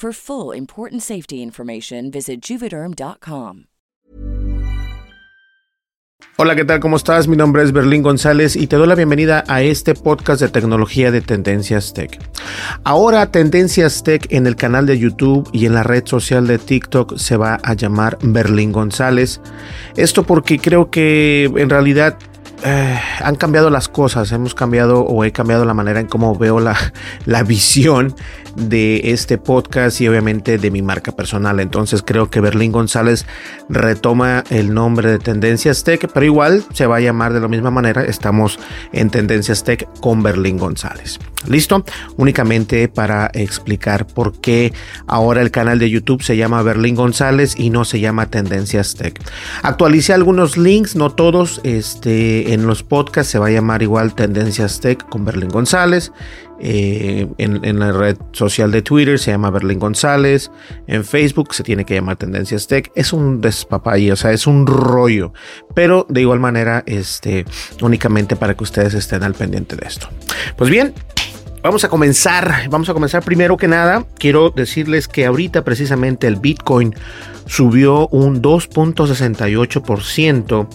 For full important safety information, visit juvederm.com. Hola, ¿qué tal? ¿Cómo estás? Mi nombre es Berlín González y te doy la bienvenida a este podcast de tecnología de Tendencias Tech. Ahora Tendencias Tech en el canal de YouTube y en la red social de TikTok se va a llamar Berlín González. Esto porque creo que en realidad eh, han cambiado las cosas, hemos cambiado o he cambiado la manera en cómo veo la, la visión de este podcast y obviamente de mi marca personal. Entonces creo que Berlín González retoma el nombre de Tendencias Tech, pero igual se va a llamar de la misma manera. Estamos en Tendencias Tech con Berlín González. ¿Listo? Únicamente para explicar por qué ahora el canal de YouTube se llama Berlín González y no se llama Tendencias Tech. Actualicé algunos links, no todos, este, en los podcasts se va a llamar igual Tendencias Tech con Berlín González. Eh, en, la red social de Twitter se llama Berlín González. En Facebook se tiene que llamar Tendencias Tech. Es un despapay, o sea, es un rollo. Pero de igual manera, este, únicamente para que ustedes estén al pendiente de esto. Pues bien, Vamos a comenzar, vamos a comenzar primero que nada. Quiero decirles que ahorita precisamente el Bitcoin subió un 2.68%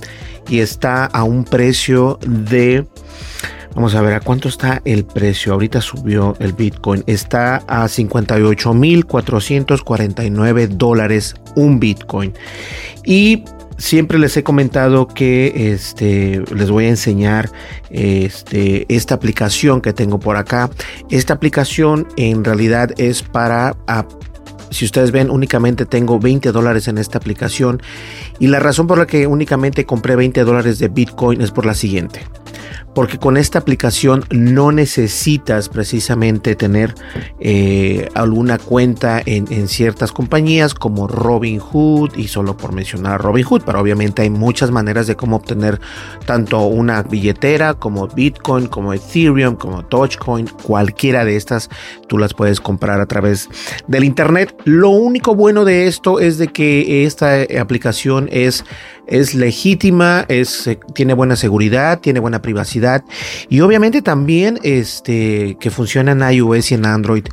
y está a un precio de Vamos a ver a cuánto está el precio. Ahorita subió el Bitcoin. Está a 58.449 dólares un Bitcoin. Y siempre les he comentado que este, les voy a enseñar este, esta aplicación que tengo por acá. Esta aplicación en realidad es para... si ustedes ven, únicamente tengo 20 dólares en esta aplicación. Y la razón por la que únicamente compré 20 dólares de Bitcoin es por la siguiente porque con esta aplicación no necesitas precisamente tener eh, alguna cuenta en, ciertas compañías como Robinhood y solo por mencionar Robinhood, pero obviamente hay muchas maneras de cómo obtener tanto una billetera como Bitcoin, como Ethereum, como Dogecoin, cualquiera de estas tú las puedes comprar a través del internet. Lo único bueno de esto es de que esta aplicación es es legítima, es, eh, tiene buena seguridad, tiene buena privacidad y obviamente también este, que funciona en iOS y en Android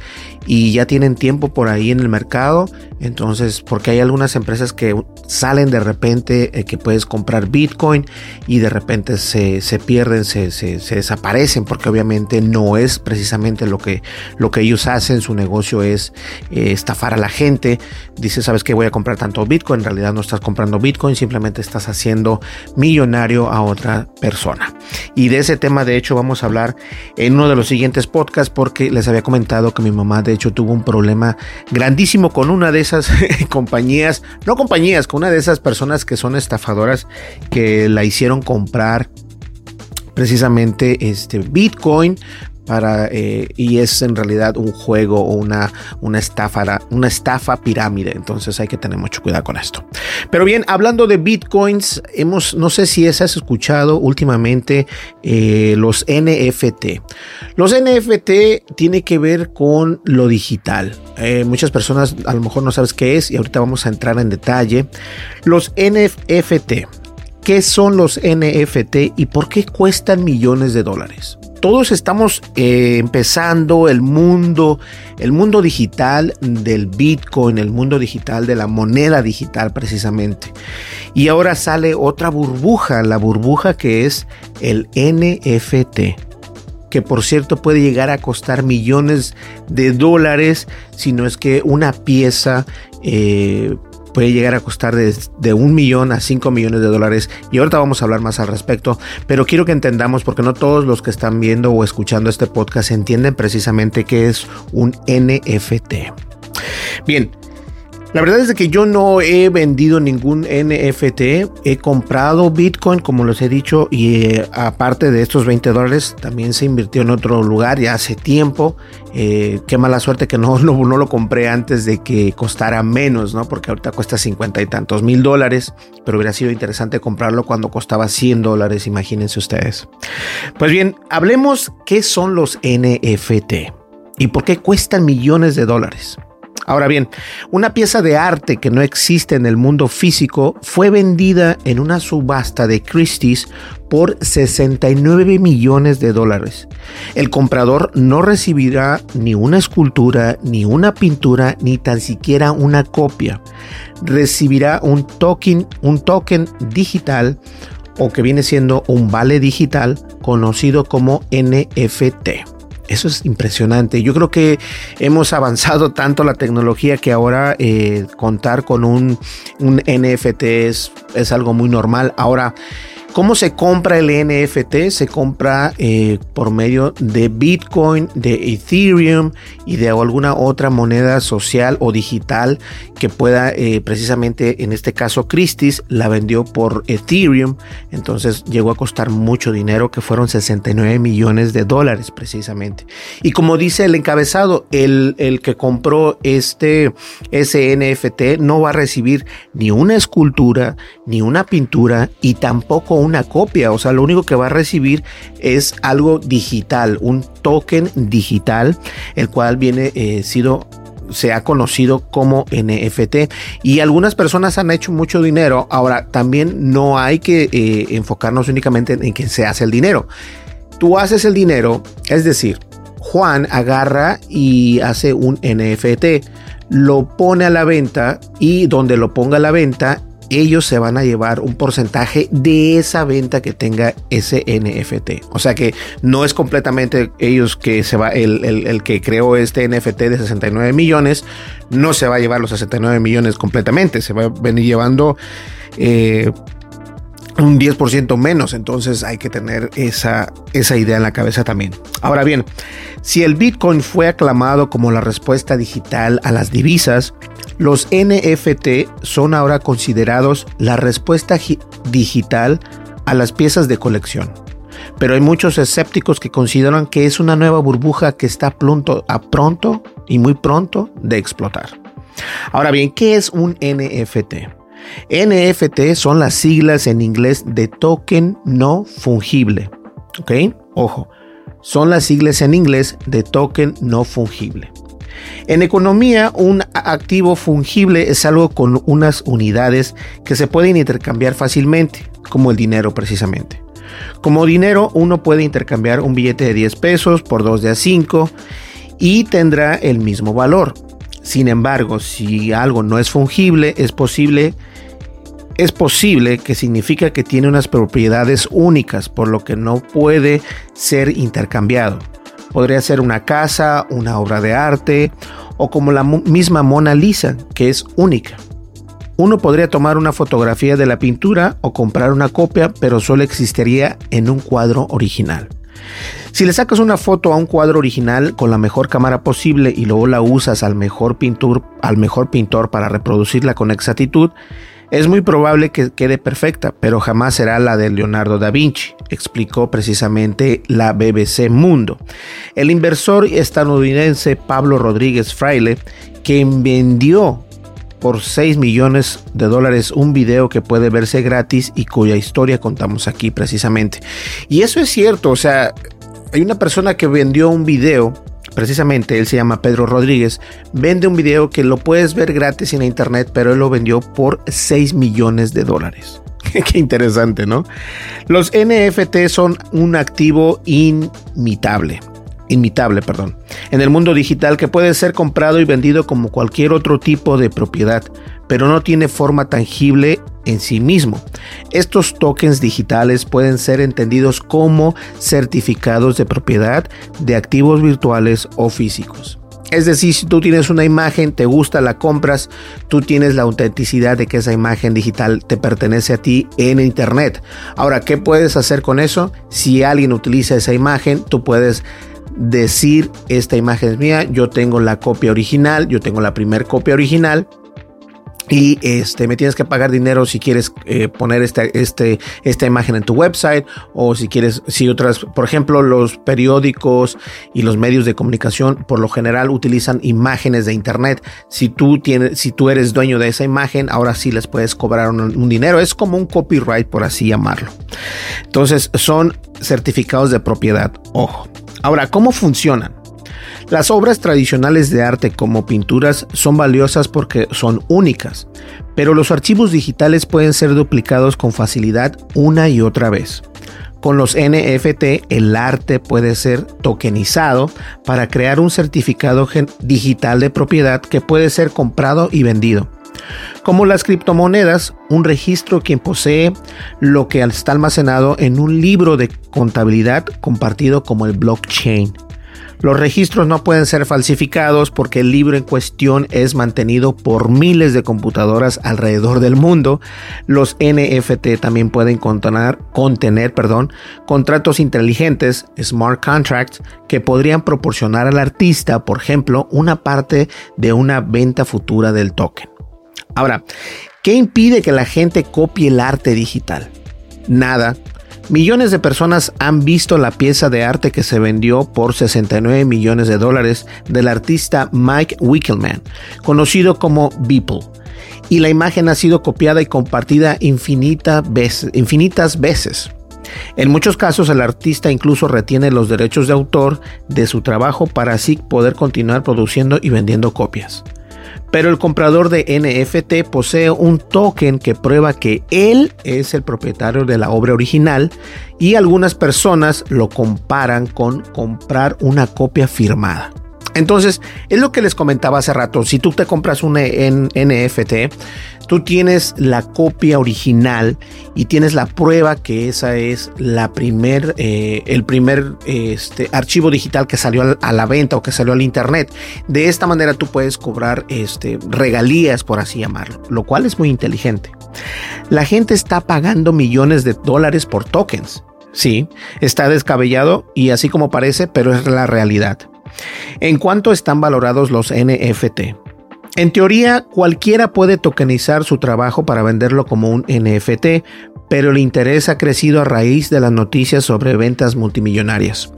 y ya tienen tiempo por ahí en el mercado. Entonces, porque hay algunas empresas que salen de repente eh, que puedes comprar Bitcoin y de repente se, pierden, se, desaparecen, porque obviamente no es precisamente lo que, lo que ellos hacen. Su negocio es eh, estafar a la gente. Dice, ¿sabes que Voy a comprar tanto Bitcoin. En realidad no estás comprando Bitcoin, simplemente estás haciendo millonario a otra persona. Y de ese tema, de hecho, vamos a hablar en uno de los siguientes podcasts, porque les había comentado que mi mamá, de hecho, tuvo un problema grandísimo con una de esas compañías, no compañías, con una de esas personas que son estafadoras que la hicieron comprar precisamente este Bitcoin eh, y es en realidad un juego o una, una, estafa, una estafa pirámide. Entonces hay que tener mucho cuidado con esto. Pero bien, hablando de bitcoins, hemos, no sé si has escuchado últimamente eh, los NFT. Los NFT tiene que ver con lo digital. Eh, muchas personas a lo mejor no sabes qué es y ahorita vamos a entrar en detalle. Los NFT. ¿Qué son los NFT y por qué cuestan millones de dólares? Todos estamos eh, empezando el mundo, el mundo digital del Bitcoin, el mundo digital de la moneda digital precisamente. Y ahora sale otra burbuja, la burbuja que es el NFT que por cierto puede llegar a costar millones de dólares si no es que una pieza eh, puede llegar a costar de, un millón a cinco millones de dólares y ahorita vamos a hablar más al respecto, pero quiero que entendamos porque no todos los que están viendo o escuchando este podcast entienden precisamente qué es un NFT. Bien, la verdad es que yo no he vendido ningún NFT, he comprado Bitcoin, como les he dicho, y eh, aparte de estos 20 dólares, también se invirtió en otro lugar ya hace tiempo. Eh, qué mala suerte que no, no, lo compré antes de que costara menos, ¿no? Porque ahorita cuesta 50 y tantos mil dólares, pero hubiera sido interesante comprarlo cuando costaba 100 dólares, imagínense ustedes. Pues bien, hablemos qué son los NFT y por qué cuestan millones de dólares. Ahora bien, una pieza de arte que no existe en el mundo físico fue vendida en una subasta de Christie's por 69 millones de dólares. El comprador no recibirá ni una escultura, ni una pintura, ni tan siquiera una copia. Recibirá un token, un token digital o que viene siendo un vale digital conocido como NFT. Eso es impresionante. Yo creo que hemos avanzado tanto la tecnología que ahora eh, contar con un, un NFT es, es, algo muy normal. Ahora, ¿Cómo se compra el NFT? Se compra eh, por medio de Bitcoin, de Ethereum y de alguna otra moneda social o digital que pueda, eh, precisamente en este caso Christie's la vendió por Ethereum, entonces llegó a costar mucho dinero, que fueron 69 millones de dólares precisamente. Y como dice el encabezado, el, el que compró este, ese NFT no va a recibir ni una escultura, ni una pintura y tampoco una copia, o sea, lo único que va a recibir es algo digital, un token digital, el cual viene eh, sido se ha conocido como NFT y algunas personas han hecho mucho dinero. Ahora, también no hay que eh, enfocarnos únicamente en que se hace el dinero. Tú haces el dinero, es decir, Juan agarra y hace un NFT, lo pone a la venta y donde lo ponga a la venta, ellos se van a llevar un porcentaje de esa venta que tenga ese NFT. O sea que no es completamente ellos que se va, el, que creó este NFT de 69 millones, no se va a llevar los 69 millones completamente, se va a venir llevando eh, un 10% menos, entonces hay que tener esa, esa idea en la cabeza también. Ahora bien, si el Bitcoin fue aclamado como la respuesta digital a las divisas, los NFT son ahora considerados la respuesta digital a las piezas de colección. Pero hay muchos escépticos que consideran que es una nueva burbuja que está pronto, a pronto y muy pronto de explotar. Ahora bien, ¿qué es un NFT? NFT son las siglas en inglés de token no fungible. ¿Ok? Ojo, son las siglas en inglés de token no fungible. En economía, un activo fungible es algo con unas unidades que se pueden intercambiar fácilmente, como el dinero precisamente. Como dinero, uno puede intercambiar un billete de 10 pesos por dos de a 5 y tendrá el mismo valor. Sin embargo, si algo no es fungible, es posible es posible que significa que tiene unas propiedades únicas, por lo que no puede ser intercambiado. Podría ser una casa, una obra de arte o como la misma Mona Lisa, que es única. Uno podría tomar una fotografía de la pintura o comprar una copia, pero solo existiría en un cuadro original. Si le sacas una foto a un cuadro original con la mejor cámara posible y luego la usas al mejor pintor, al mejor pintor para reproducirla con exactitud, Es muy probable que quede perfecta, pero jamás será la de Leonardo da Vinci, explicó precisamente la BBC Mundo. El inversor estadounidense Pablo Rodríguez Fraile, quien vendió por 6 millones de dólares un video que puede verse gratis y cuya historia contamos aquí precisamente. Y eso es cierto, o sea, hay una persona que vendió un video precisamente él se llama Pedro Rodríguez, vende un video que lo puedes ver gratis en internet, pero él lo vendió por 6 millones de dólares. Qué interesante, ¿no? Los NFT son un activo inimitable. Inmitable, perdón, en el mundo digital que puede ser comprado y vendido como cualquier otro tipo de propiedad, pero no tiene forma tangible en sí mismo. Estos tokens digitales pueden ser entendidos como certificados de propiedad de activos virtuales o físicos. Es decir, si tú tienes una imagen, te gusta, la compras, tú tienes la autenticidad de que esa imagen digital te pertenece a ti en Internet. Ahora, ¿qué puedes hacer con eso? Si alguien utiliza esa imagen, tú puedes decir, esta imagen es mía, yo tengo la copia original, yo tengo la primera copia original y este me tienes que pagar dinero si quieres eh, poner esta, este, esta imagen en tu website o si quieres si otras por ejemplo los periódicos y los medios de comunicación por lo general utilizan imágenes de internet. Si tú tienes si tú eres dueño de esa imagen ahora sí les puedes cobrar un dinero. Es como un copyright por así llamarlo. Entonces son certificados de propiedad. Ojo. Ahora cómo funcionan las obras tradicionales de arte como pinturas son valiosas porque son únicas, pero los archivos digitales pueden ser duplicados con facilidad una y otra vez. Con los NFT el arte puede ser tokenizado para crear un certificado digital de propiedad que puede ser comprado y vendido. Como las criptomonedas, un registro quien posee lo que está almacenado en un libro de contabilidad compartido como el blockchain. Los registros no pueden ser falsificados porque el libro en cuestión es mantenido por miles de computadoras alrededor del mundo. Los NFT también pueden contener, contratos inteligentes, smart contracts, que podrían proporcionar al artista, por ejemplo, una parte de una venta futura del token. Ahora, ¿qué impide que la gente copie el arte digital? Nada, Millones de personas han visto la pieza de arte que se vendió por 69 millones de dólares del artista Mike Wickelman, conocido como Beeple. Y la imagen ha sido copiada y compartida infinitas veces. En muchos casos el artista incluso retiene los derechos de autor de su trabajo para así poder continuar produciendo y vendiendo copias pero el comprador de NFT posee un token que prueba que él es el propietario de la obra original y algunas personas lo comparan con comprar una copia firmada. Entonces, es lo que les comentaba hace rato. Si tú te compras un NFT, tú tienes la copia original y tienes la prueba que esa es la primer, eh, el primer este, archivo digital que salió a la venta o que salió al internet. De esta manera tú puedes cobrar este, regalías, por así llamarlo, lo cual es muy inteligente. La gente está pagando millones de dólares por tokens. Sí, está descabellado y así como parece, pero es la realidad. ¿En cuánto están valorados los NFT? En teoría, cualquiera puede tokenizar su trabajo para venderlo como un NFT, pero el interés ha crecido a raíz de las noticias sobre ventas multimillonarias.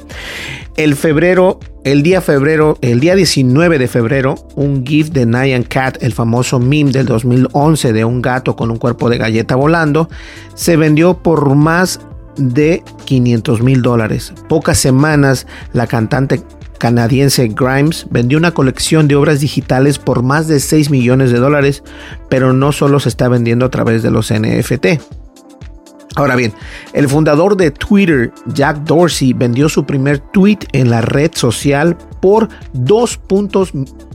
El febrero, el día febrero, el día 19 de febrero, un GIF de Nyan Cat, el famoso meme del 2011 de un gato con un cuerpo de galleta volando, se vendió por más de 500 mil dólares. Pocas semanas, la cantante canadiense Grimes vendió una colección de obras digitales por más de 6 millones de dólares, pero no solo se está vendiendo a través de los NFT. Ahora bien, el fundador de Twitter, Jack Dorsey, vendió su primer tweet en la red social por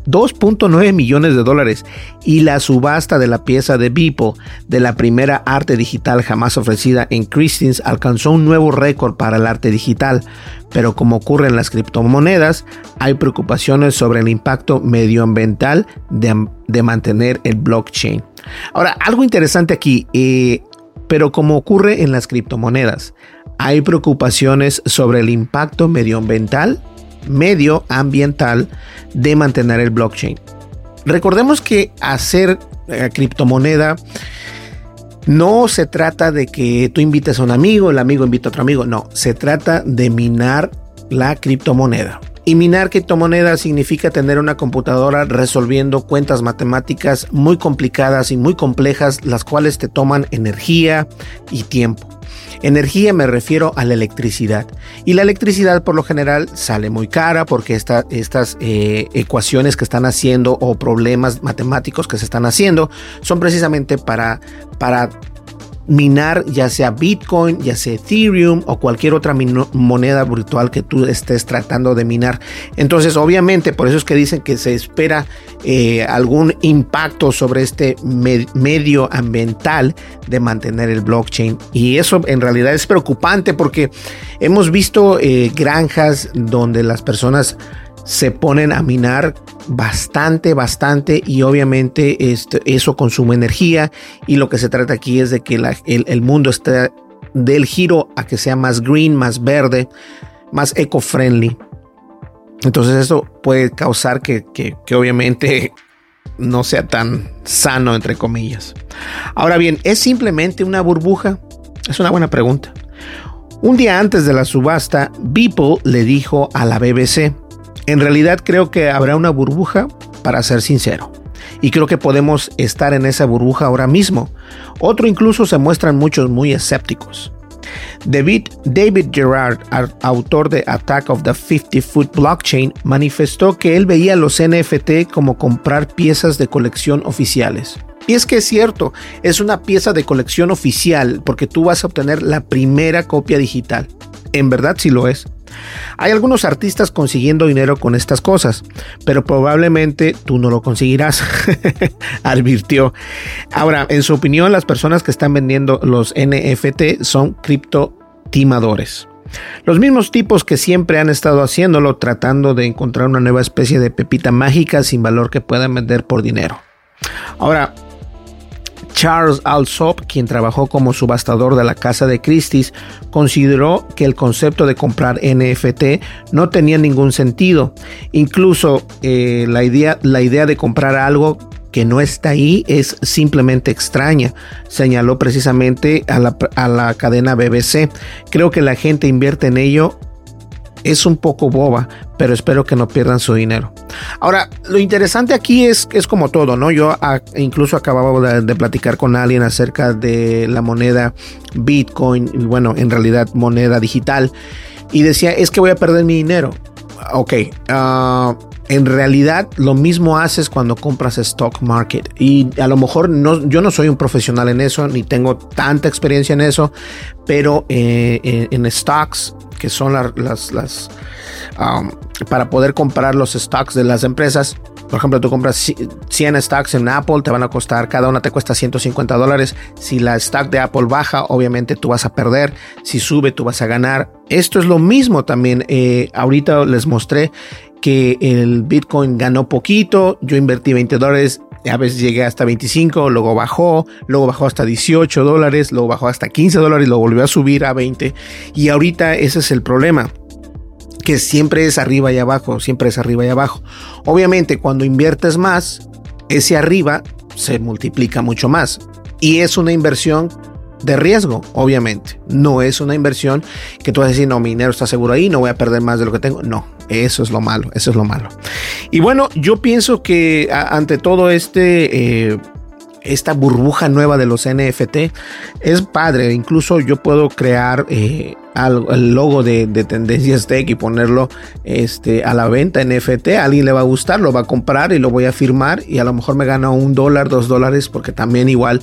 2.9 millones de dólares y la subasta de la pieza de Beeple de la primera arte digital jamás ofrecida en Christie's alcanzó un nuevo récord para el arte digital. Pero como ocurre en las criptomonedas, hay preocupaciones sobre el impacto medioambiental de, mantener el blockchain. Ahora, algo interesante aquí, eh, pero como ocurre en las criptomonedas, hay preocupaciones sobre el impacto medioambiental, medioambiental de mantener el blockchain. Recordemos que hacer eh, criptomoneda No se trata de que tú invites a un amigo, el amigo invita a otro amigo, no, se trata de minar la criptomoneda. Y minar criptomoneda significa tener una computadora resolviendo cuentas matemáticas muy complicadas y muy complejas, las cuales te toman energía y tiempo. Energía me refiero a la electricidad. Y la electricidad por lo general sale muy cara porque estas eh, ecuaciones que están haciendo o problemas matemáticos que se están haciendo son precisamente para, para minar ya sea Bitcoin, ya sea Ethereum o cualquier otra moneda virtual que tú estés tratando de minar. Entonces, obviamente, por eso es que dicen que se espera eh, algún impacto sobre este medio ambiental de mantener el blockchain. Y eso en realidad es preocupante porque hemos visto eh, granjas donde las personas se ponen a minar bastante, bastante y obviamente este, eso consume energía y lo que se trata aquí es de que el, mundo esté del giro a que sea más green, más verde, más eco-friendly. Entonces eso puede causar que, que, que obviamente no sea tan sano, entre comillas. Ahora bien, ¿es simplemente una burbuja? Es una buena pregunta. Un día antes de la subasta, Beeple le dijo a la BBC, en realidad creo que habrá una burbuja, para ser sincero. Y creo que podemos estar en esa burbuja ahora mismo. Otro incluso se muestran muchos muy escépticos. David, David Gerard, autor de Attack of the 50 Foot Blockchain, manifestó que él veía los NFT como comprar piezas de colección oficiales. Y es que es cierto, es una pieza de colección oficial porque tú vas a obtener la primera copia digital. En verdad sí lo es. Hay algunos artistas consiguiendo dinero con estas cosas, pero probablemente tú no lo conseguirás, advirtió. Ahora, en su opinión, las personas que están vendiendo los NFT son criptotimadores. Los mismos tipos que siempre han estado haciéndolo tratando de encontrar una nueva especie de pepita mágica sin valor que puedan vender por dinero. Ahora, Charles Alsop, quien trabajó como subastador de la Casa de Christie's, consideró que el concepto de comprar NFT no tenía ningún sentido. Incluso eh, la, idea, la idea de comprar algo que no está ahí es simplemente extraña, señaló precisamente a la, a la cadena BBC. Creo que la gente invierte en ello es un poco boba, pero espero que no pierdan su dinero. Ahora, lo interesante aquí es que es como todo, ¿no? Yo incluso acababa de, platicar con alguien acerca de la moneda Bitcoin, bueno, en realidad moneda digital, y decía, es que voy a perder mi dinero. Ok, uh, en realidad lo mismo haces cuando compras stock market y a lo mejor no, yo no soy un profesional en eso ni tengo tanta experiencia en eso, pero eh, en, stocks que son las, las um, para poder comprar los stocks de las empresas. Por ejemplo, tú compras 100 stocks en Apple, te van a costar, cada una te cuesta 150 dólares. Si la stock de Apple baja, obviamente tú vas a perder. Si sube, tú vas a ganar. Esto es lo mismo también. Eh, ahorita les mostré que el Bitcoin ganó poquito. Yo invertí 20 dólares a veces llegué hasta 25, luego bajó, luego bajó hasta 18 dólares, luego bajó hasta 15 dólares, lo volvió a subir a 20. Y ahorita ese es el problema que siempre es arriba y abajo, siempre es arriba y abajo. Obviamente cuando inviertes más, ese arriba se multiplica mucho más. Y es una inversión de riesgo, obviamente. No es una inversión que tú vas a decir, no, mi dinero está seguro ahí, no voy a perder más de lo que tengo. No, eso es lo malo, eso es lo malo. Y bueno, yo pienso que ante todo este... Eh, esta burbuja nueva de los NFT es padre. Incluso yo puedo crear eh, el logo de, Tendencias Tech y ponerlo este, a la venta NFT. A alguien le va a gustar, lo va a comprar y lo voy a firmar. Y a lo mejor me gana un dólar, dos dólares, porque también igual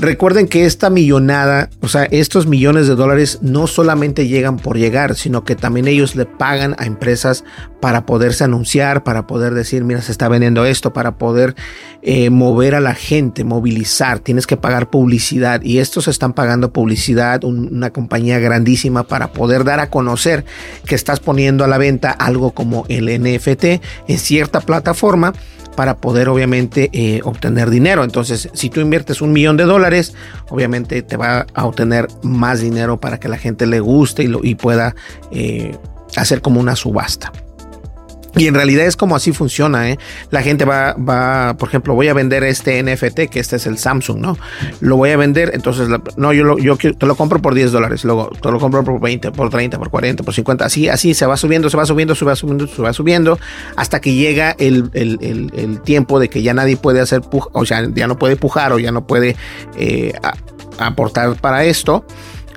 Recuerden que esta millonada, o sea, estos millones de dólares no solamente llegan por llegar, sino que también ellos le pagan a empresas para poderse anunciar, para poder decir, mira, se está vendiendo esto, para poder eh, mover a la gente, movilizar. Tienes que pagar publicidad y estos están pagando publicidad, una compañía grandísima para poder dar a conocer que estás poniendo a la venta algo como el NFT en cierta plataforma para poder obviamente eh, obtener dinero. Entonces, si tú inviertes un millón de dólares, obviamente te va a obtener más dinero para que la gente le guste y, lo, pueda eh, hacer como una subasta. Y en realidad es como así funciona, ¿eh? La gente va, va, por ejemplo, voy a vender este NFT, que este es el Samsung, ¿no? Lo voy a vender, entonces, no, yo, lo, yo te lo compro por 10 dólares, luego te lo compro por 20, por 30, por 40, por 50, así, así se va subiendo, se va subiendo, se va subiendo, se va subiendo, hasta que llega el, el, el, tiempo de que ya nadie puede hacer, o sea, ya no puede pujar o ya no puede eh, aportar para esto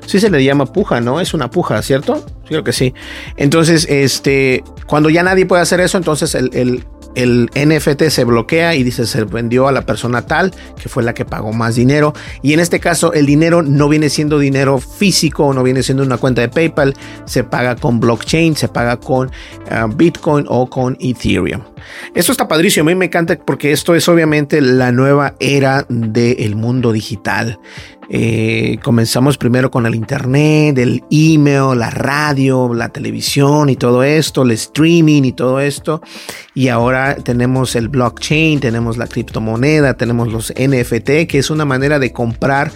sí se le llama puja, ¿no? Es una puja, ¿cierto? Creo que sí. Entonces, este, cuando ya nadie puede hacer eso, entonces el, el, el, NFT se bloquea y dice se vendió a la persona tal, que fue la que pagó más dinero. Y en este caso, el dinero no viene siendo dinero físico, no viene siendo una cuenta de PayPal, se paga con blockchain, se paga con uh, Bitcoin o con Ethereum. Esto está padrísimo, a mí me encanta porque esto es obviamente la nueva era del mundo digital. Eh, comenzamos primero con el internet, el email, la radio, la televisión y todo esto, el streaming y todo esto. Y ahora tenemos el blockchain, tenemos la criptomoneda, tenemos los NFT, que es una manera de comprar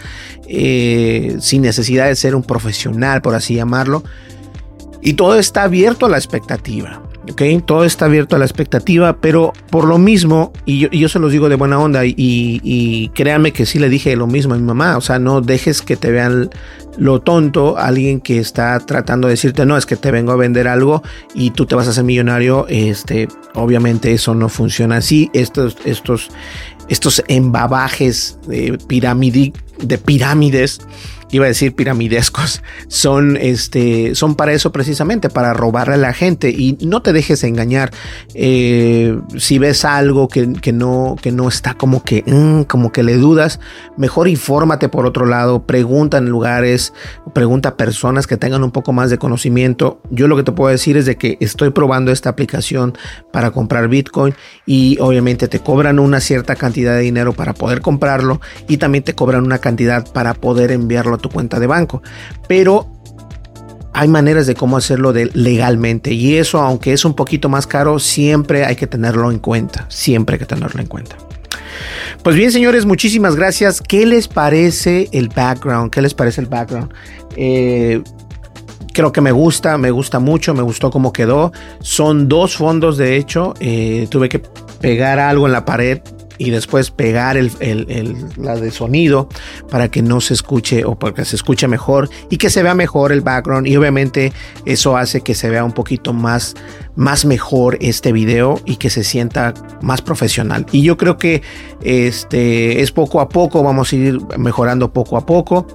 eh, sin necesidad de ser un profesional, por así llamarlo. Y todo está abierto a la expectativa. Todo está abierto a la expectativa, pero por lo mismo, y yo, se los digo de buena onda, y, créanme que sí le dije lo mismo a mi mamá, o sea, no dejes que te vean lo tonto alguien que está tratando de decirte, no, es que te vengo a vender algo y tú te vas a hacer millonario, este, obviamente eso no funciona así, estos, estos, estos embabajes de, de pirámides, iba a decir piramidescos, son, este, son para eso precisamente, para robarle a la gente y no te dejes engañar. Eh, si ves algo que, no, que no está como que, mm, como que le dudas, mejor infórmate por otro lado, pregunta en lugares, pregunta a personas que tengan un poco más de conocimiento. Yo lo que te puedo decir es de que estoy probando esta aplicación para comprar Bitcoin y obviamente te cobran una cierta cantidad de dinero para poder comprarlo y también te cobran una cantidad para poder enviarlo tu cuenta de banco. Pero hay maneras de cómo hacerlo de legalmente y eso, aunque es un poquito más caro, siempre hay que tenerlo en cuenta. Siempre hay que tenerlo en cuenta. Pues bien, señores, muchísimas gracias. ¿Qué les parece el background? ¿Qué les parece el background? Eh, creo que me gusta, me gusta mucho, me gustó cómo quedó. Son dos fondos, de hecho. Eh, tuve que pegar algo en la pared y después pegar el, la de sonido para que no se escuche o para que se escuche mejor y que se vea mejor el background. Y obviamente eso hace que se vea un poquito más más mejor este video y que se sienta más profesional. Y yo creo que este es poco a poco vamos a ir mejorando poco a poco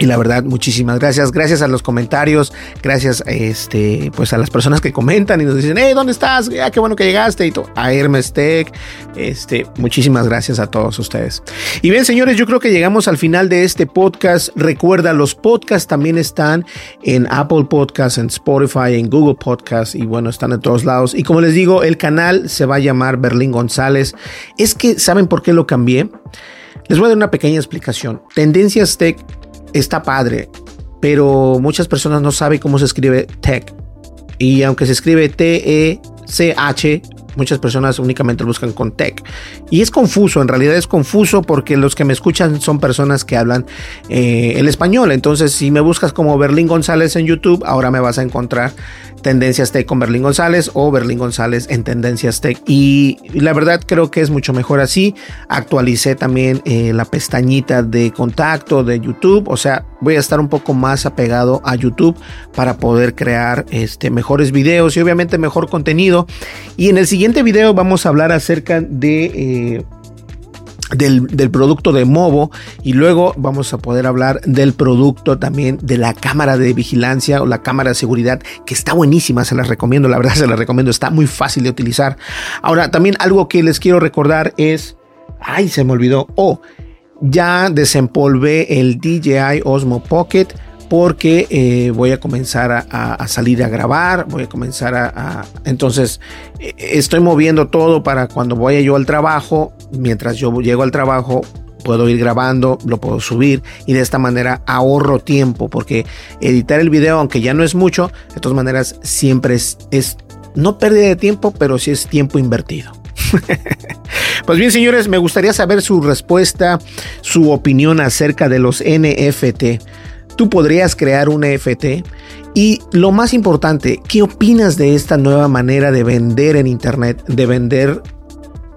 y la verdad, muchísimas gracias. Gracias a los comentarios, gracias este, pues a las personas que comentan y nos dicen, hey, ¿dónde estás? Ah, qué bueno que llegaste. Y a Hermes Tech. Este, muchísimas gracias a todos ustedes. Y bien, señores, yo creo que llegamos al final de este podcast. Recuerda, los podcasts también están en Apple Podcasts, en Spotify, en Google Podcasts y bueno, están en todos lados. Y como les digo, el canal se va a llamar Berlín González. Es que, ¿saben por qué lo cambié? Les voy a dar una pequeña explicación. Tendencias Tech está padre, pero muchas personas no saben cómo se escribe tech. Y aunque se escribe T-E-C-H, muchas personas únicamente lo buscan con tech. Y es confuso, en realidad es confuso porque los que me escuchan son personas que hablan eh, el español. Entonces, si me buscas como Berlín González en YouTube, ahora me vas a encontrar Tendencias Tech con Berlín González o Berlín González en Tendencias Tech. Y la verdad creo que es mucho mejor así. Actualicé también eh, la pestañita de contacto de YouTube. O sea, voy a estar un poco más apegado a YouTube para poder crear este, mejores videos y obviamente mejor contenido. Y en el siguiente video vamos a hablar acerca de... Eh, del, producto de Movo y luego vamos a poder hablar del producto también de la cámara de vigilancia o la cámara de seguridad que está buenísima, se las recomiendo, la verdad se las recomiendo, está muy fácil de utilizar. Ahora también algo que les quiero recordar es, ay se me olvidó, oh, ya desempolvé el DJI Osmo Pocket porque eh, voy a comenzar a, salir a grabar, voy a comenzar a, Entonces, eh, estoy moviendo todo para cuando vaya yo al trabajo, mientras yo llego al trabajo, puedo ir grabando, lo puedo subir y de esta manera ahorro tiempo, porque editar el video, aunque ya no es mucho, de todas maneras siempre es, es no pérdida de tiempo, pero sí es tiempo invertido. pues bien, señores, me gustaría saber su respuesta, su opinión acerca de los NFT tú podrías crear un NFT Y lo más importante, ¿qué opinas de esta nueva manera de vender en Internet, de vender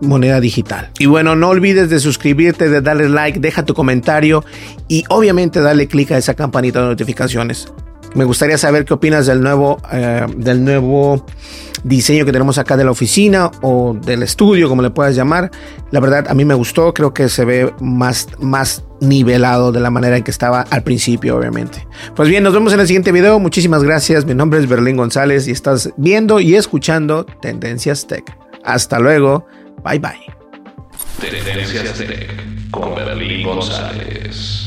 moneda digital. Y bueno, no olvides de suscribirte, de darle like, deja tu comentario y obviamente darle clic a esa campanita de notificaciones. Me gustaría saber qué opinas del nuevo, eh, del nuevo diseño que tenemos acá de la oficina o del estudio, como le puedas llamar. La verdad, a mí me gustó, creo que se ve más, más nivelado de la manera en que estaba al principio, obviamente. Pues bien, nos vemos en el siguiente video. Muchísimas gracias. Mi nombre es Berlín González y estás viendo y escuchando Tendencias Tech. Hasta luego. Bye bye. Tendencias Tech con Berlín González.